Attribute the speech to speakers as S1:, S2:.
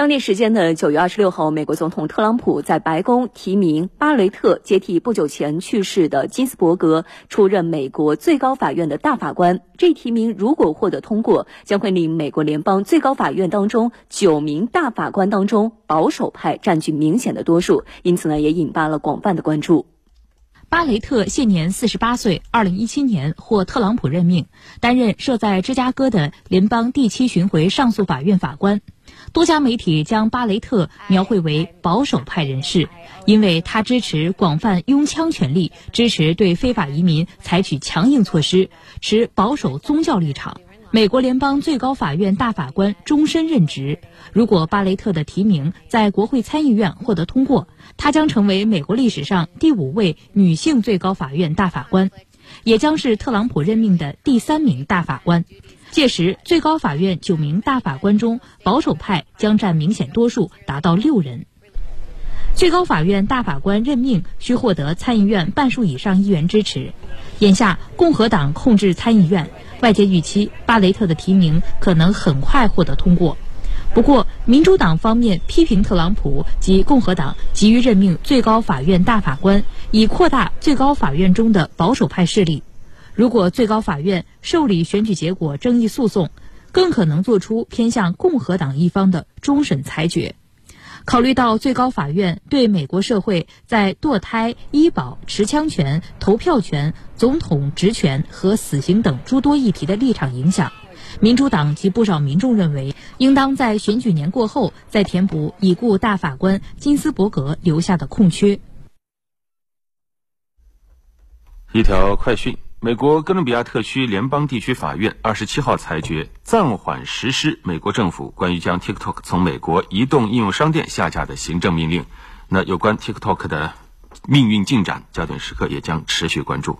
S1: 当地时间的九月二十六号，美国总统特朗普在白宫提名巴雷特接替不久前去世的金斯伯格出任美国最高法院的大法官。这提名如果获得通过，将会令美国联邦最高法院当中九名大法官当中保守派占据明显的多数，因此呢，也引发了广泛的关注。
S2: 巴雷特现年四十八岁，二零一七年获特朗普任命担任设在芝加哥的联邦第七巡回上诉法院法官。多家媒体将巴雷特描绘为保守派人士，因为他支持广泛拥枪权利，支持对非法移民采取强硬措施，持保守宗教立场。美国联邦最高法院大法官终身任职。如果巴雷特的提名在国会参议院获得通过，她将成为美国历史上第五位女性最高法院大法官，也将是特朗普任命的第三名大法官。届时，最高法院九名大法官中，保守派将占明显多数，达到六人。最高法院大法官任命需获得参议院半数以上议员支持。眼下，共和党控制参议院。外界预期巴雷特的提名可能很快获得通过，不过民主党方面批评特朗普及共和党急于任命最高法院大法官，以扩大最高法院中的保守派势力。如果最高法院受理选举结果争议诉讼，更可能做出偏向共和党一方的终审裁决。考虑到最高法院对美国社会在堕胎、医保、持枪权、投票权、总统职权和死刑等诸多议题的立场影响，民主党及不少民众认为，应当在选举年过后再填补已故大法官金斯伯格留下的空缺。
S3: 一条快讯。美国哥伦比亚特区联邦地区法院二十七号裁决暂缓实施美国政府关于将 TikTok 从美国移动应用商店下架的行政命令。那有关 TikTok 的命运进展，焦点时刻也将持续关注。